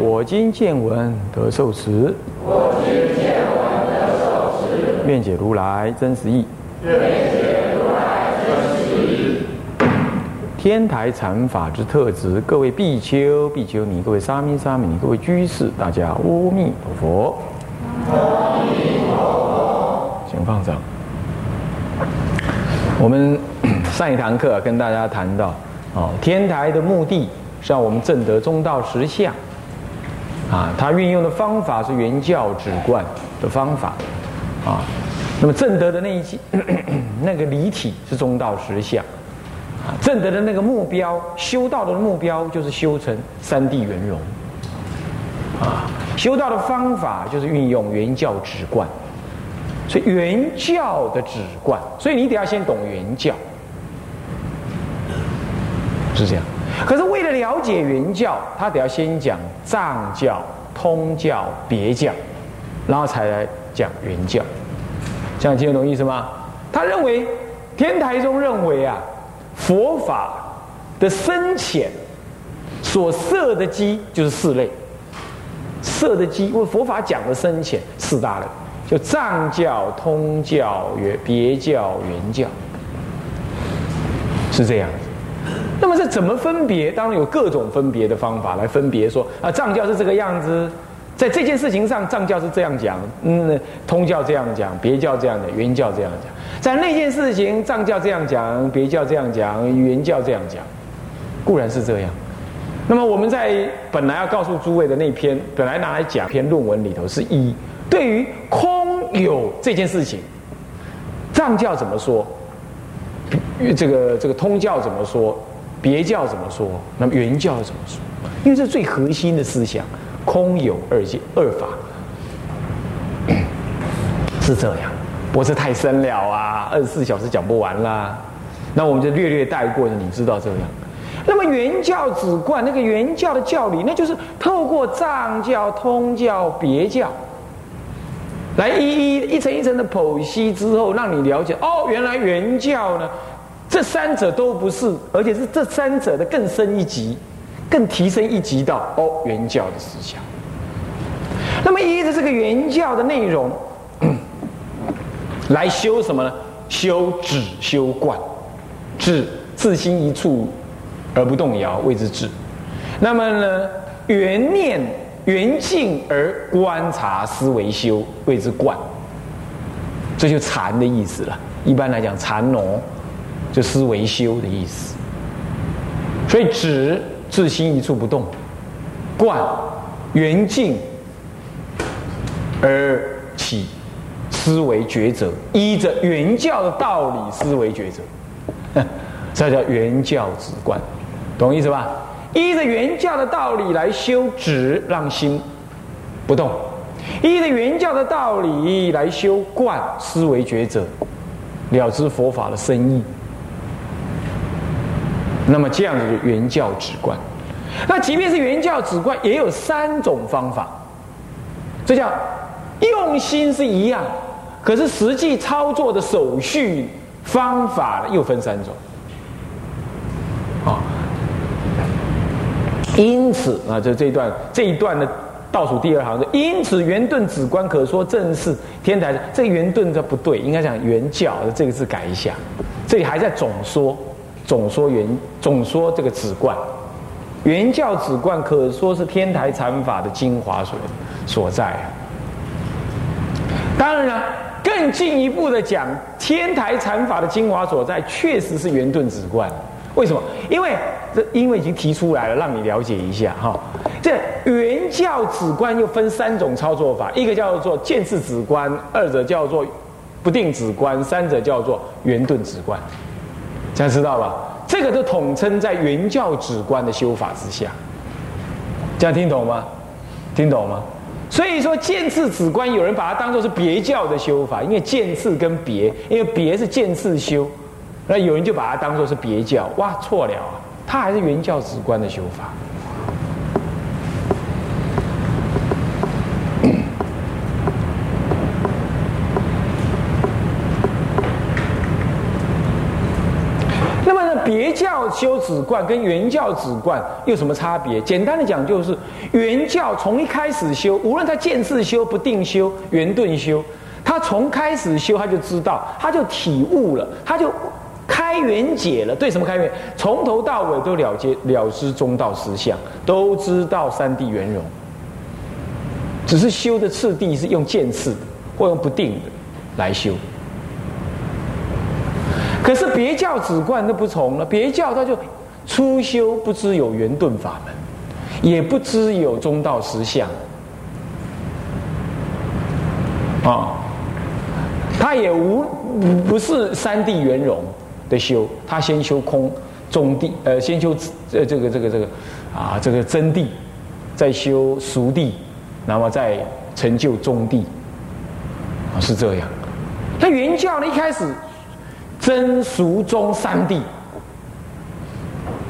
我今见闻得受持。我今见闻得受持。愿解如来真实义。愿解如来真实义。天台禅法之特质，各位比丘、比丘尼，各位沙弥、沙弥尼，各位居士，大家阿弥陀佛。阿弥陀佛。请放掌。我们上一堂课跟大家谈到，哦，天台的目的是让我们证得中道实相。啊，他运用的方法是原教旨观的方法，啊，那么正德的那一那个离体是中道实相，啊，正德的那个目标，修道的目标就是修成三地圆融，啊，修道的方法就是运用原教旨观，所以原教的旨观，所以你得要先懂原教，是这样。可是为了了解原教，他得要先讲藏教、通教、别教，然后才来讲原教。这样听得懂意思吗？他认为天台宗认为啊，佛法的深浅所设的基就是四类，设的基为佛法讲的深浅四大类，就藏教、通教、原别教、原教，是这样。么是怎么分别？当然有各种分别的方法来分别说啊，藏教是这个样子，在这件事情上，藏教是这样讲，嗯，通教这样讲，别教这样讲，原教这样讲，在那件事情，藏教这样讲，别教这样讲，原教这样讲，固然是这样。那么我们在本来要告诉诸位的那篇，本来拿来讲篇论文里头是一对于空有这件事情，藏教怎么说？这个这个通教怎么说？别教怎么说？那么原教怎么说？因为这是最核心的思想，空有二界二法，是这样。不是太深了啊，二十四小时讲不完啦。那我们就略略带过，你知道这样。那么原教旨观那个原教的教理，那就是透过藏教、通教、别教，来一一一层一层的剖析之后，让你了解哦，原来原教呢。这三者都不是，而且是这三者的更深一级，更提升一级到哦原教的思想。那么依着这个原教的内容 来修什么呢？修止修观，止自心一处而不动摇，谓之止。那么呢，原念原境而观察思维修，谓之观。这就禅的意思了。一般来讲，禅挪。就思维修的意思，所以止自心一处不动，观圆境而起思维抉择，依着原教的道理思维抉择，这叫原教止观，懂意思吧？依着原教的道理来修止，让心不动；依着原教的道理来修观，思维抉择，了知佛法的深意。那么这样子的原教旨观，那即便是原教旨观，也有三种方法，这叫用心是一样，可是实际操作的手续方法又分三种。啊，因此啊，这这一段这一段的倒数第二行的，因此圆顿止观可说正是天台。这圆顿这不对，应该讲圆教的这个字改一下，这里还在总说。总说原总说这个止观，原教止观可说是天台禅法的精华所所在啊。当然了，更进一步的讲，天台禅法的精华所在，确实是圆顿止观。为什么？因为这因为已经提出来了，让你了解一下哈。这原教止观又分三种操作法，一个叫做见次止观，二者叫做不定止观，三者叫做圆顿止观。大家知道吧？这个都统称在原教旨观的修法之下，这样听懂吗？听懂吗？所以说见次止观，有人把它当做是别教的修法，因为见次跟别，因为别是见次修，那有人就把它当做是别教，哇，错了啊，它还是原教止观的修法。那么呢，别教修止观跟原教止观有什么差别？简单的讲，就是原教从一开始修，无论他见次修、不定修、圆顿修，他从开始修他就知道，他就体悟了，他就开圆解了。对什么开圆？从头到尾都了结了知中道实相，都知道三谛圆融。只是修的次第是用见次，或用不定的来修。可是别教止观那不从了，别教他就初修不知有圆顿法门，也不知有中道实相，啊，他也无不是三谛圆融的修，他先修空中地，呃，先修呃这个这个这个啊这个真谛，再修熟地，那么再成就中地，啊是这样。他原教呢一开始。真俗中三谛，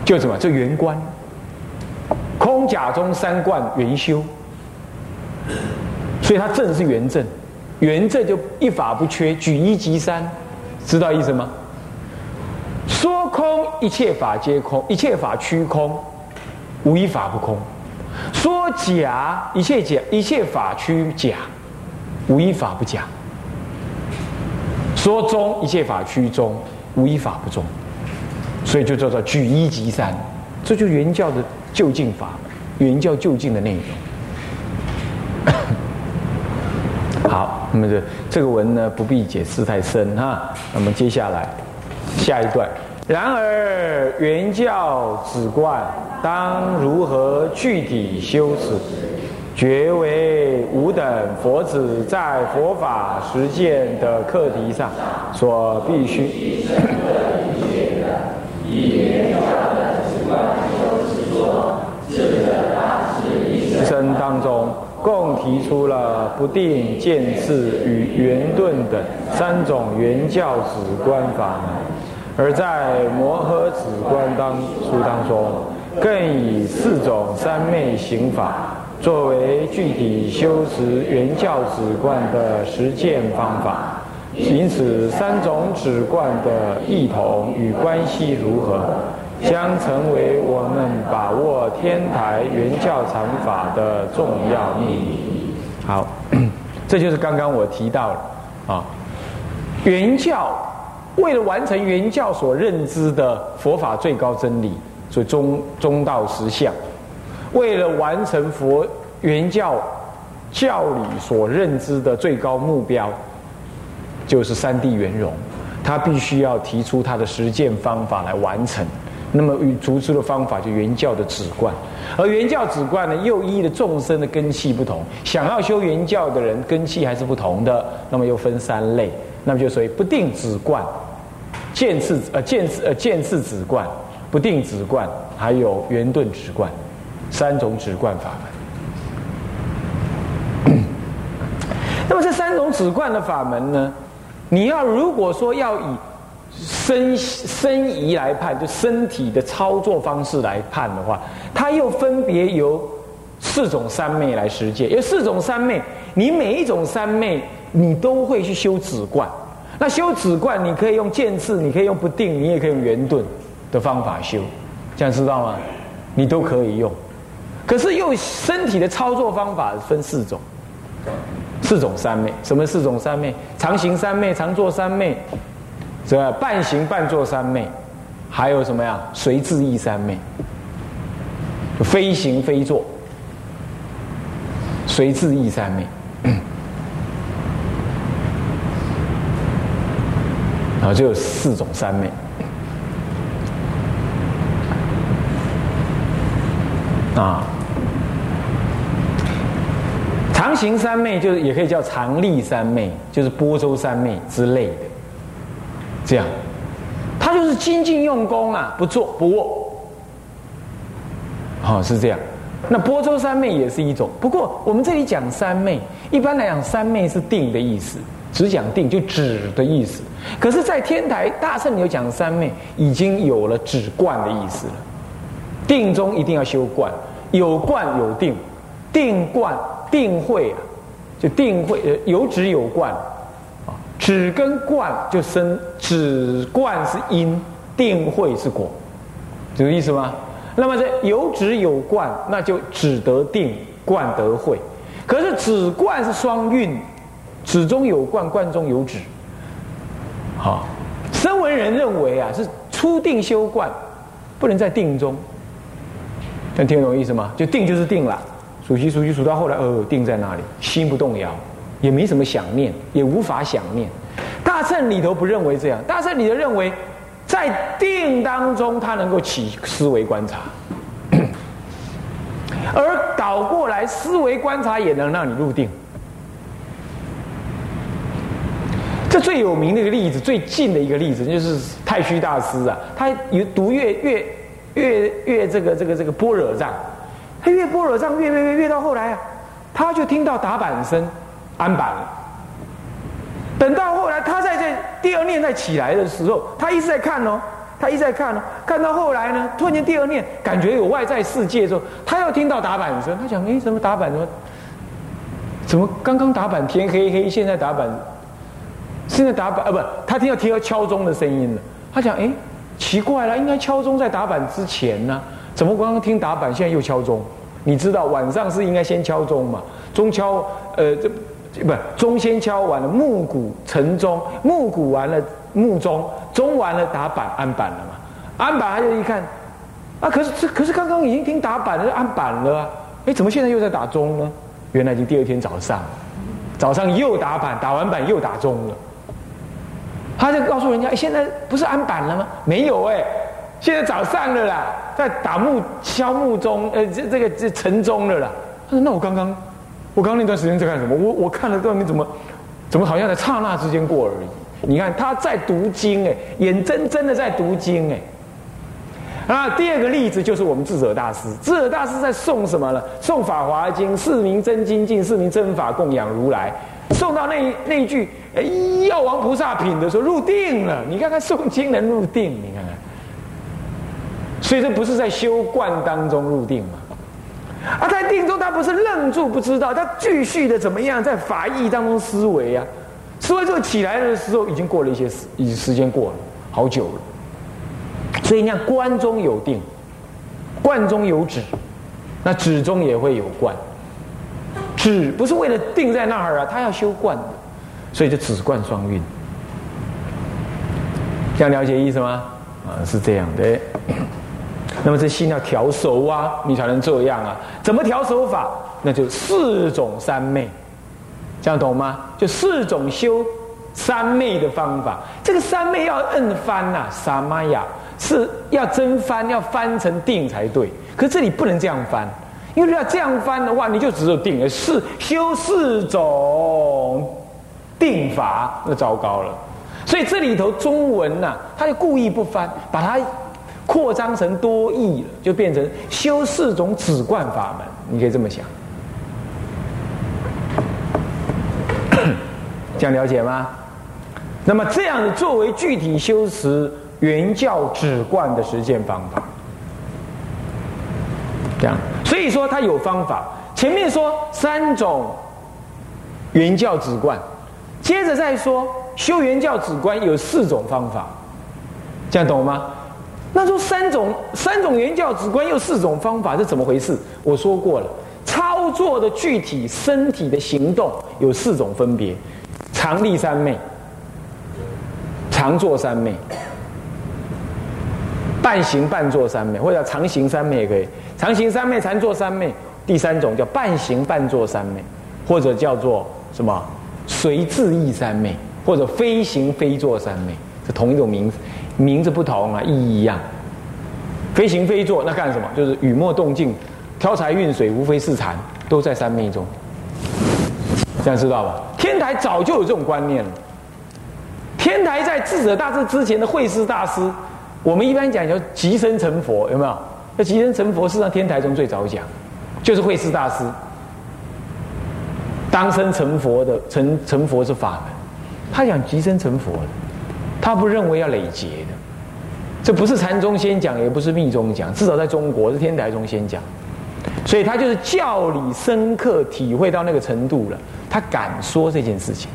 就什么？就圆观，空假中三观圆修，所以它正是圆正，圆正就一法不缺，举一即三，知道意思吗？说空一切法皆空，一切法虚空，无一法不空；说假一切假一切法虚假，无一法不假。说中一切法虚中，无一法不中，所以就叫做举一即三，这就是原教的就近法，原教就近的内容。好，那么这这个文呢，不必解释太深哈。那么接下来下一段，然而原教止观当如何具体修持？绝为吾等佛子在佛法实践的课题上所必须。一生当中，共提出了不定见智与圆顿等三种圆教止观法门，而在摩诃止观当书当中，更以四种三昧行法。作为具体修持原教止观的实践方法，因此三种止观的异同与关系如何，将成为我们把握天台原教禅法的重要秘密。好，这就是刚刚我提到了啊，原教为了完成原教所认知的佛法最高真理，所以中中道实相。为了完成佛原教教理所认知的最高目标，就是三地圆融，他必须要提出他的实践方法来完成。那么与逐出的方法就原教的止观，而原教止观呢，又依的众生的根器不同，想要修原教的人根器还是不同的，那么又分三类，那么就属于不定止观、见次呃见次呃见次止观、不定止观，还有圆顿止观。三种止观法门，那么这三种止观的法门呢？你要如果说要以身身仪来判，就身体的操作方式来判的话，它又分别由四种三昧来实践。有四种三昧，你每一种三昧，你都会去修止观。那修止观，你可以用渐次，你可以用不定，你也可以用圆顿的方法修，这样知道吗？你都可以用。可是又身体的操作方法分四种，四种三昧。什么四种三昧？常行三昧、常坐三昧，这半行半坐三昧，还有什么呀？随自意三昧，非行非坐，随自意三昧。啊，就有四种三昧。啊。常行三昧就是也可以叫常立三昧，就是波州三昧之类的。这样，他就是精进用功啊，不坐不卧。好，是这样。那波州三昧也是一种，不过我们这里讲三昧，一般来讲三昧是定的意思，只讲定就止的意思。可是，在天台大圣有讲三昧，已经有了止观的意思了。定中一定要修观，有观有定，定观定慧啊，就定慧呃有止有观啊，止跟观就生止观是因，定慧是果，这个意思吗？那么这有止有观，那就止得定，观得慧。可是止观是双运，止中有观，观中有止。好，声闻人认为啊，是初定修观，不能在定中。能听懂意思吗？就定就是定了，数息数息数到后来，呃，定在那里，心不动摇，也没什么想念，也无法想念。大乘里头不认为这样，大乘里头认为，在定当中，他能够起思维观察，而倒过来，思维观察也能让你入定。这最有名的一个例子，最近的一个例子，就是太虚大师啊，他有读越越越越这个这个这个般若藏，他越般若藏越越越越到后来啊，他就听到打板声，安板了。等到后来，他在这第二念再起来的时候，他一直在看哦，他一直在看哦，看到后来呢，突然间第二念感觉有外在世界的时候，他又听到打板声，他想：哎，什么打板？怎么怎么刚刚打板天黑黑，现在打板？现在打板啊，不，他听到听到敲钟的声音了。他讲：“哎，奇怪了，应该敲钟在打板之前呢，怎么刚刚听打板，现在又敲钟？你知道晚上是应该先敲钟嘛？钟敲，呃，这不钟先敲完了，木鼓成钟，木鼓完了，木钟，钟完了，打板安板了嘛？安板他就一看，啊，可是这可是刚刚已经听打板了，安板了，哎，怎么现在又在打钟呢？原来已经第二天早上，早上又打板，打完板又打钟了。”他就告诉人家：“现在不是安板了吗？没有哎，现在早上了啦，在打木敲木钟，呃，这这个这晨钟了啦。”他说：“那我刚刚，我刚刚那段时间在干什么？我我看了到你怎么，怎么好像在刹那之间过而已？你看他在读经哎，眼睁睁的在读经哎。啊，第二个例子就是我们智者大师，智者大师在诵什么呢？诵《法华经》，四名真精进，四名真法供养如来。送到那那一句。”哎，药王菩萨品的时候入定了，你看看诵经能入定，你看看，所以这不是在修观当中入定吗？啊，在定中他不是愣住不知道，他继续的怎么样在法义当中思维啊？思维之后起来的时候，已经过了一些时，已时间过了好久了。所以你看，观中有定，观中有止，那止中也会有观。止不是为了定在那儿啊，他要修观的。所以就止观双运，这样了解意思吗？啊，是这样的。那么这心要调熟啊，你才能这样啊。怎么调手法？那就四种三昧，这样懂吗？就四种修三昧的方法。这个三昧要摁翻呐，萨玛雅是要真翻，要翻成定才对。可这里不能这样翻，因为要这样翻的话，你就只有定，四修四种。定法那糟糕了，所以这里头中文呐，他就故意不翻，把它扩张成多义了，就变成修四种止观法门。你可以这么想，这样了解吗？那么这样作为具体修持原教止观的实践方法，这样，所以说它有方法。前面说三种原教止观。接着再说修原教止观有四种方法，这样懂吗？那说三种三种原教止观又四种方法是怎么回事？我说过了，操作的具体身体的行动有四种分别：常立三昧、常坐三昧、半行半坐三昧，或者常行三昧也可以。常行三昧、常坐三昧，第三种叫半行半坐三昧，或者叫做什么？随自意三昧，或者非行非坐三昧，是同一种名字，名字不同啊，意义一样。非行非坐那干什么？就是雨墨动静，挑柴运水，无非是禅，都在三昧中。这样知道吧？天台早就有这种观念了。天台在智者大师之前的慧师大师，我们一般讲叫即身成佛，有没有？那即身成佛是上天台中最早讲，就是慧师大师。当生成佛的成成佛是法门，他讲即生成佛，他不认为要累劫，这不是禅宗先讲，也不是密宗讲，至少在中国是天台宗先讲，所以他就是教理深刻，体会到那个程度了，他敢说这件事情，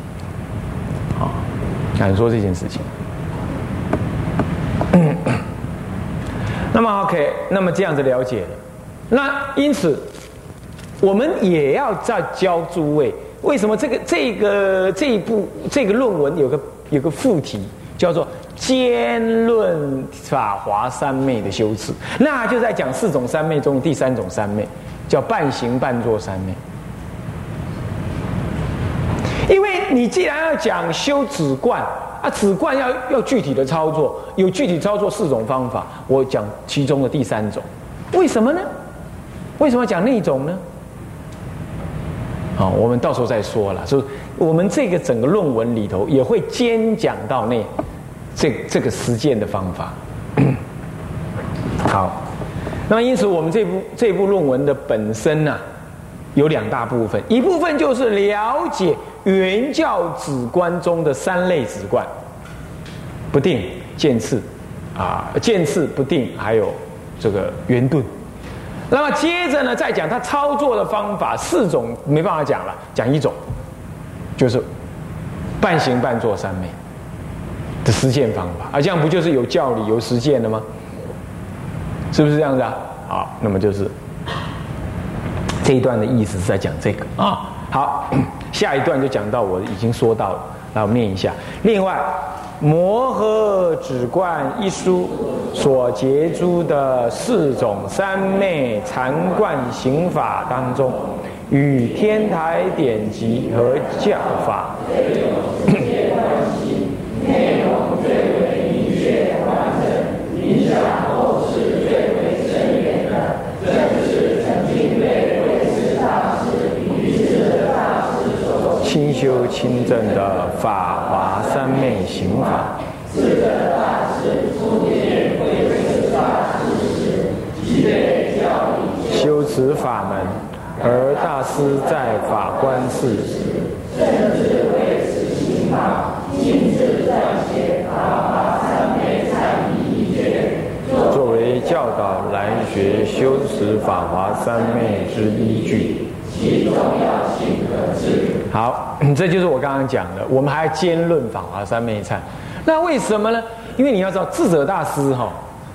啊，敢说这件事情。那么 OK，那么这样子了解了，那因此。我们也要再教诸位，为什么这个这个这一部这个论文有个有个副题叫做《兼论法华三昧的修持》，那就在讲四种三昧中的第三种三昧，叫半行半坐三昧。因为你既然要讲修止观啊，止观要要具体的操作，有具体操作四种方法，我讲其中的第三种，为什么呢？为什么讲那种呢？好，我们到时候再说了。所以，我们这个整个论文里头也会兼讲到那这这个实践的方法。好，那么因此，我们这部这部论文的本身呢，有两大部分，一部分就是了解原教止观中的三类止观：不定、见次啊，见次不定，还有这个圆顿。那么接着呢，再讲他操作的方法，四种没办法讲了，讲一种，就是半行半坐三昧的实践方法，啊，这样不就是有教理有实践的吗？是不是这样子啊？好，那么就是这一段的意思是在讲这个啊。好，下一段就讲到我已经说到了，来我们念一下。另外。《摩诃止观》一书所结诸的四种三昧禅观行法当中，与天台典籍和教法内容最为明确完整，影响后世最为深远的，正是曾经被慧师大师与智大师所清修清正的法华三昧行法。四个大师初见慧师大师时，即被教理修持法门；而大师在法观寺，甚至为此行法，亲自撰写《法华三昧忏仪卷》，作为教导来学修持法华三昧之依据。其重要性可知。好，这就是我刚刚讲的。我们还要兼论法华三昧忏。那为什么呢？因为你要知道，智者大师哈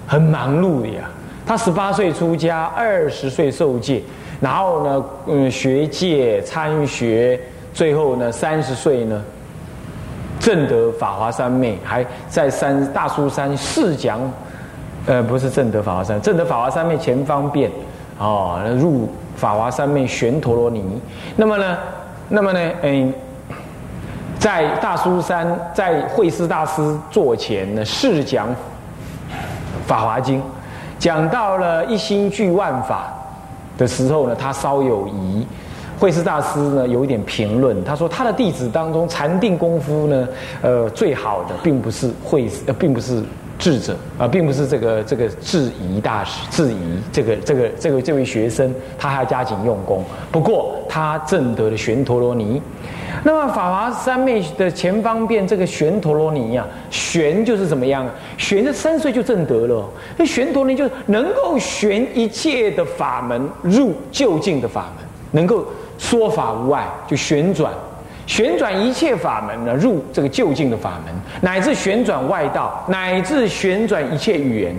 很忙碌的呀。他十八岁出家，二十岁受戒，然后呢，嗯，学戒参学，最后呢，三十岁呢，正得法华三昧，还在三大苏山试讲，呃，不是正得法华三，正得法华三昧前方便，哦，入法华三昧玄陀罗尼。那么呢，那么呢，嗯。在大苏山，在慧师大师座前呢，试讲《法华经》，讲到了一心具万法的时候呢，他稍有疑。慧师大师呢，有一点评论，他说他的弟子当中禅定功夫呢，呃，最好的并不是慧，呃，并不是。智者啊，并不是这个这个质疑大师，质疑这个这个这个这位学生，他还要加紧用功。不过他证得了玄陀罗尼。那么法华三昧的前方便这个玄陀罗尼呀，玄就是怎么样？玄这三岁就证得了。那玄陀尼就是能够玄一切的法门入究竟的法门，能够说法无碍，就旋转。旋转一切法门呢，入这个就近的法门，乃至旋转外道，乃至旋转一切语言，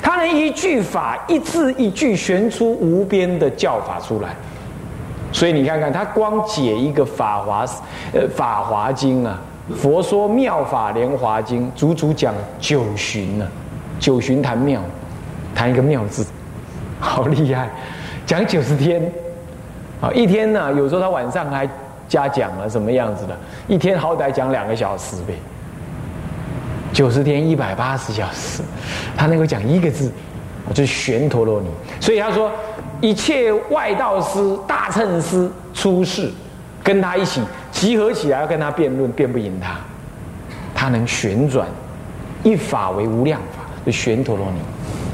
他能一句法一字一句旋出无边的教法出来。所以你看看，他光解一个法华，呃，法华经啊，佛说妙法莲华经，足足讲九旬呢，九旬谈妙，谈一个妙字，好厉害，讲九十天，啊，一天呢，有时候他晚上还。加讲了什么样子的？一天好歹讲两个小时呗，九十天一百八十小时，他能够讲一个字，就是玄陀罗尼。所以他说，一切外道师、大乘师出世，跟他一起集合起来要跟他辩论，辩不赢他。他能旋转一法为无量法，就玄陀罗尼，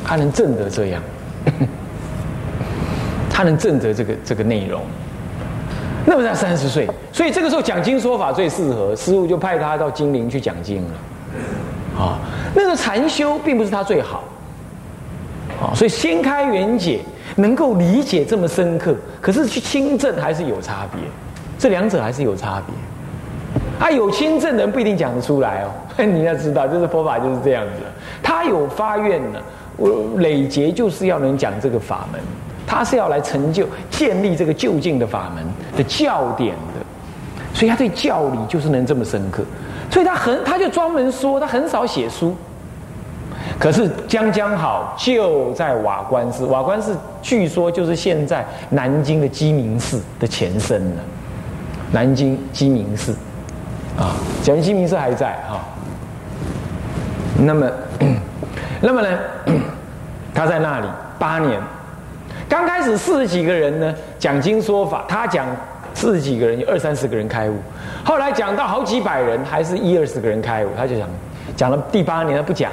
他能证得这样，他能证得这个这个内容。那么他三十岁，所以这个时候讲经说法最适合，师傅就派他到金陵去讲经了。啊，那个禅修并不是他最好。啊，所以先开圆解能够理解这么深刻，可是去亲证还是有差别，这两者还是有差别。啊，有亲证人不一定讲得出来哦。你要知道，就是佛法就是这样子，他有发愿呢，我累劫就是要能讲这个法门，他是要来成就建立这个就近的法门的教典的，所以他对教理就是能这么深刻，所以他很他就专门说，他很少写书。可是将将好就在瓦官寺，瓦官寺据说就是现在南京的鸡鸣寺的前身了。南京鸡鸣寺，啊，讲鸡鸣寺还在哈。那么，那么呢，他在那里八年，刚开始四十几个人呢讲经说法，他讲四十几个人有二三十个人开悟，后来讲到好几百人，还是一二十个人开悟，他就讲讲了第八年他不讲。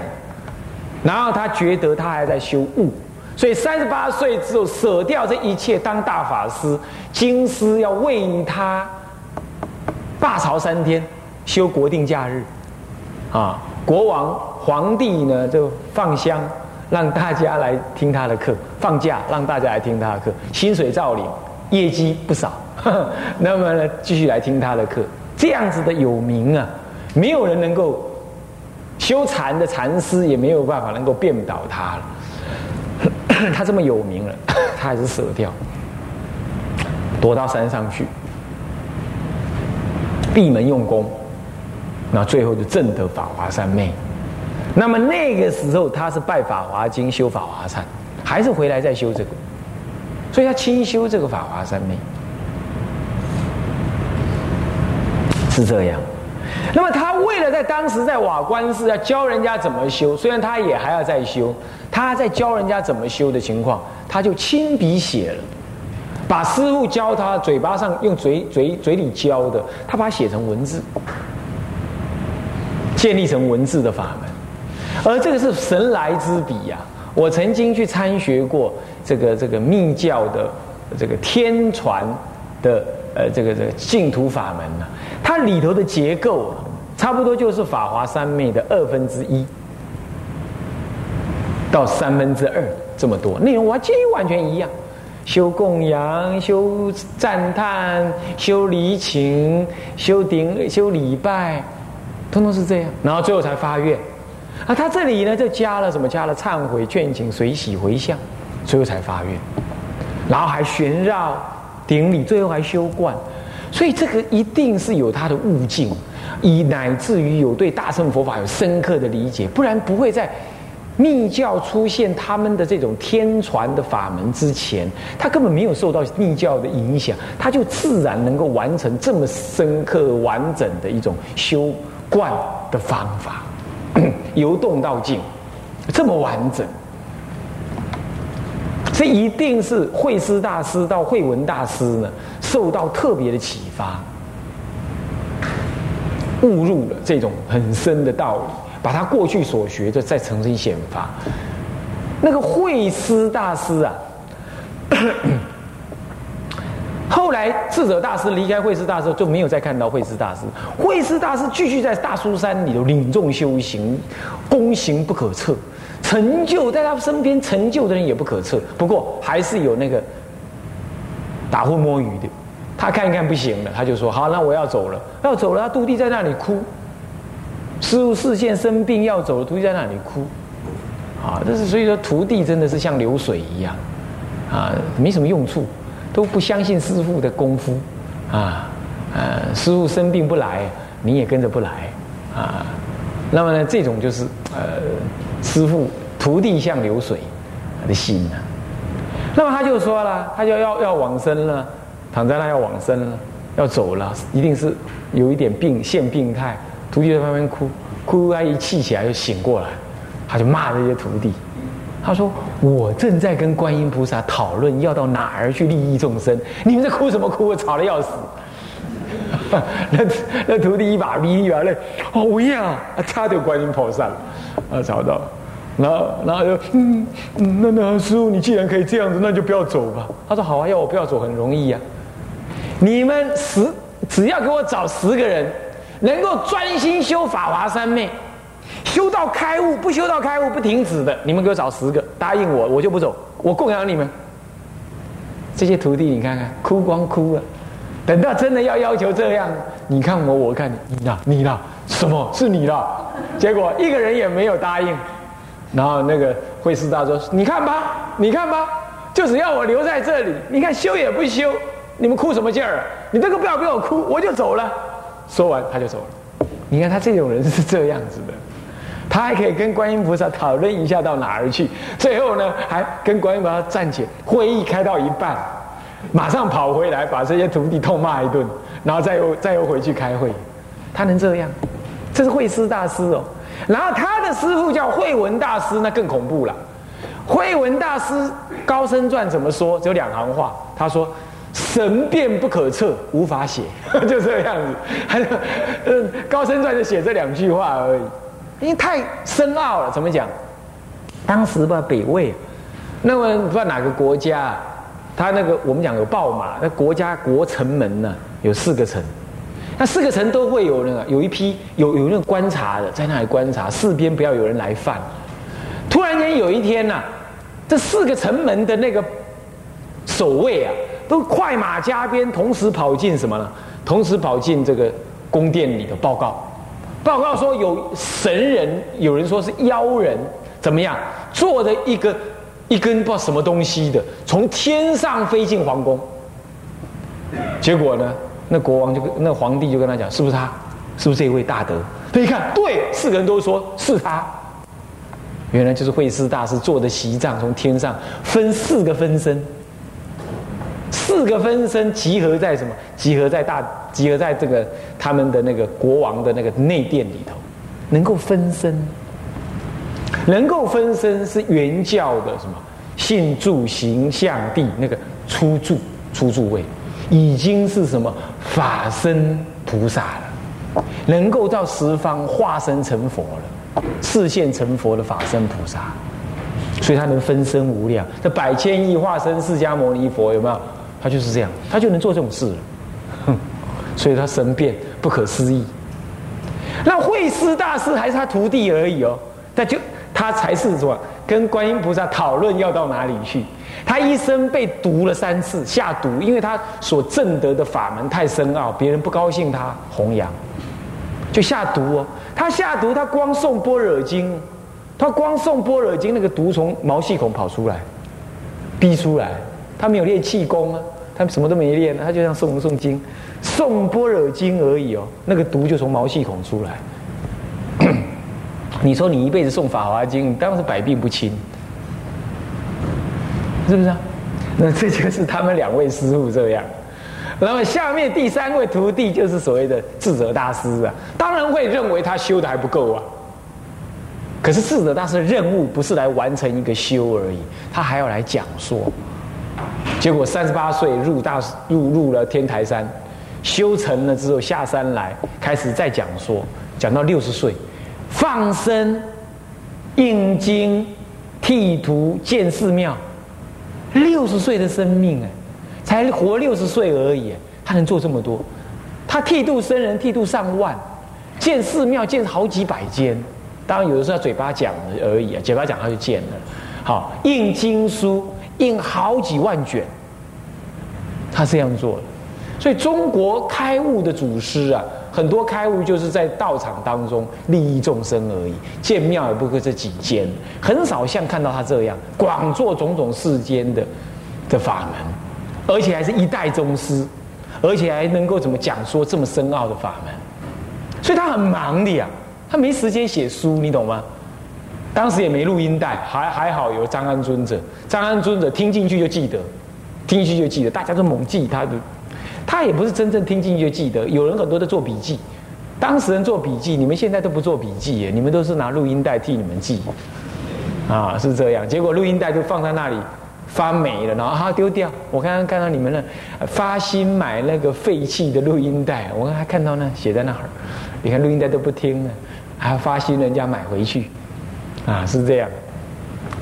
然后他觉得他还在修悟，所以三十八岁之后舍掉这一切，当大法师，经师要为他罢朝三天，修国定假日，啊，国王皇帝呢就放香，让大家来听他的课，放假让大家来听他的课，薪水照领，业绩不少，那么呢继续来听他的课，这样子的有名啊，没有人能够。修禅的禅师也没有办法能够变倒他了，他这么有名了，他还是舍掉，躲到山上去，闭门用功，那最后就证得法华三昧。那么那个时候他是拜法华经修法华禅，还是回来再修这个，所以他清修这个法华三昧，是这样。那么他为了在当时在瓦官寺要教人家怎么修，虽然他也还要再修，他在教人家怎么修的情况，他就亲笔写了，把师傅教他嘴巴上用嘴嘴嘴里教的，他把它写成文字，建立成文字的法门，而这个是神来之笔呀！我曾经去参学过这个这个密教的这个天传的呃这个这个净土法门呢。它里头的结构啊差不多就是法华三昧的二分之一到三分之二这么多内容，完全完全一样。修供养、修赞叹、修离情、修顶、修礼拜，通通是这样。然后最后才发愿。啊，他这里呢就加了什么？加了忏悔、劝请、随喜、回向，最后才发愿。然后还旋绕顶礼，最后还修观。所以这个一定是有他的悟境，以乃至于有对大乘佛法有深刻的理解，不然不会在密教出现他们的这种天传的法门之前，他根本没有受到密教的影响，他就自然能够完成这么深刻完整的一种修观的方法，由动到静，这么完整。这一定是慧师大师到慧文大师呢，受到特别的启发，悟入了这种很深的道理，把他过去所学的再重新显发。那个慧师大师啊，后来智者大师离开慧师大师，就没有再看到慧师大师。慧师大师继续在大苏山里头领众修行，功行不可测。成就在他身边成就的人也不可测，不过还是有那个打呼摸鱼的。他看一看不行了，他就说：“好，那我要走了，要走了。”他徒弟在那里哭，师傅视线生病要走了，徒弟在那里哭。啊，这是所以说徒弟真的是像流水一样，啊，没什么用处，都不相信师傅的功夫，啊，呃，师傅生病不来，你也跟着不来，啊，那么呢，这种就是呃。师傅徒弟像流水的心呐，那么他就说了，他就要要往生了，躺在那要往生了，要走了，一定是有一点病现病态。徒弟在旁边哭，哭他一气起来就醒过来，他就骂这些徒弟，他说：“我正在跟观音菩萨讨论要到哪儿去利益众生，你们在哭什么哭？吵得要死。”那那徒弟一把鼻涕一把泪，哦呀，差点观音菩萨了。啊，找到，然后，然后就，嗯，那那师傅，你既然可以这样子，那就不要走吧。他说好啊，要我不要走很容易呀，你们十只要给我找十个人，能够专心修法华三昧，修到开悟，不修到开悟不停止的，你们给我找十个，答应我，我就不走，我供养你们。这些徒弟，你看看，哭光哭了。等到真的要要求这样，你看我，我看你，你啦，你啦，什么是你啦？结果一个人也没有答应。然后那个慧师大说：“你看吧，你看吧，就只要我留在这里，你看修也不修，你们哭什么劲儿？你这个不要给我哭，我就走了。”说完他就走了。你看他这种人是这样子的，他还可以跟观音菩萨讨论一下到哪儿去，最后呢还跟观音菩萨暂且会议开到一半。马上跑回来，把这些徒弟痛骂一顿，然后再又再又回去开会。他能这样？这是慧师大师哦。然后他的师傅叫慧文大师，那更恐怖了。慧文大师《高僧传》怎么说？只有两行话。他说：“神变不可测，无法写。”就这样子。嗯，《高僧传》就写这两句话而已，因为太深奥了。怎么讲？当时吧，北魏，那么不知道哪个国家。他那个我们讲有报马，那国家国城门呢有四个城，那四个城都会有那个有一批有有那个观察的在那里观察，四边不要有人来犯。突然间有一天呐，这四个城门的那个守卫啊，都快马加鞭，同时跑进什么呢？同时跑进这个宫殿里的报告，报告说有神人，有人说是妖人，怎么样做的一个。一根不知道什么东西的，从天上飞进皇宫。结果呢，那国王就跟那皇帝就跟他讲：“是不是他？是不是这位大德？”他一看，对，四个人都说是他。原来就是慧师大师坐的席帐从天上分四个分身，四个分身集合在什么？集合在大，集合在这个他们的那个国王的那个内殿里头，能够分身。能够分身是原教的什么性住行相地那个出住出住位，已经是什么法身菩萨了，能够到十方化身成佛了，视现成佛的法身菩萨，所以他能分身无量。这百千亿化身释迦牟尼佛有没有？他就是这样，他就能做这种事。所以他神变不可思议。那慧师大师还是他徒弟而已哦，他就。他才是说跟观音菩萨讨论要到哪里去。他一生被毒了三次，下毒，因为他所证得的法门太深奥，别人不高兴他弘扬，就下毒哦。他下毒，他光送般若经，他光送般若经，那个毒从毛细孔跑出来，逼出来。他没有练气功啊，他什么都没练，他就像诵诵经，诵般若经而已哦，那个毒就从毛细孔出来。你说你一辈子诵《法华经》，当然是百病不侵，是不是啊？那这就是他们两位师傅这样。那么下面第三位徒弟就是所谓的智者大师啊，当然会认为他修的还不够啊。可是智者大师的任务不是来完成一个修而已，他还要来讲说。结果三十八岁入大入入了天台山，修成了之后下山来开始再讲说，讲到六十岁。放生、印经、剃图、建寺庙，六十岁的生命哎，才活六十岁而已，他能做这么多？他剃度僧人，剃度上万；建寺庙，建好几百间。当然有的时候嘴巴讲而已啊，嘴巴讲他就建了。好，印经书，印好几万卷，他这样做的。所以中国开悟的祖师啊。很多开悟就是在道场当中利益众生而已，建庙也不过这几间，很少像看到他这样广做种种世间的的法门，而且还是一代宗师，而且还能够怎么讲说这么深奥的法门，所以他很忙的呀，他没时间写书，你懂吗？当时也没录音带，还还好有张安尊者，张安尊者听进去就记得，听进去就记得，大家都猛记他的。他也不是真正听进去就记得，有人很多在做笔记，当事人做笔记，你们现在都不做笔记耶，你们都是拿录音带替你们记，啊，是这样。结果录音带就放在那里发霉了，然后丢掉。我刚刚看到你们呢，发心买那个废弃的录音带，我刚还看到呢，写在那儿。你看录音带都不听了，还发心人家买回去，啊，是这样。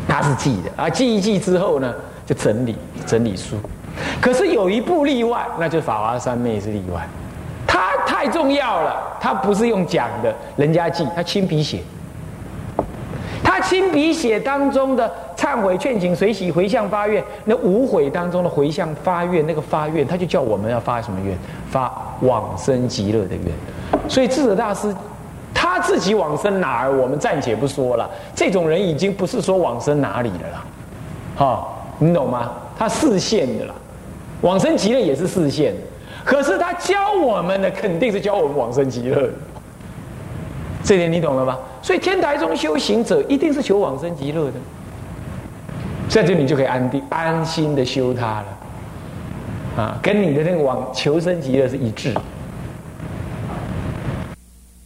他是记的，啊，记一记之后呢，就整理整理书。可是有一部例外，那就是法华三昧是例外。它太重要了，它不是用讲的，人家记，他亲笔写。他亲笔写当中的忏悔、劝请、随喜、回向、发愿，那无悔当中的回向、发愿，那个发愿，他就叫我们要发什么愿？发往生极乐的愿。所以智者大师他自己往生哪儿，我们暂且不说了。这种人已经不是说往生哪里了啦，好，你懂吗？他视线的啦，往生极乐也是视线，可是他教我们的肯定是教我们往生极乐。这点你懂了吧？所以天台中修行者一定是求往生极乐的，在这里就可以安定、安心的修它了，啊，跟你的那个往求生极乐是一致。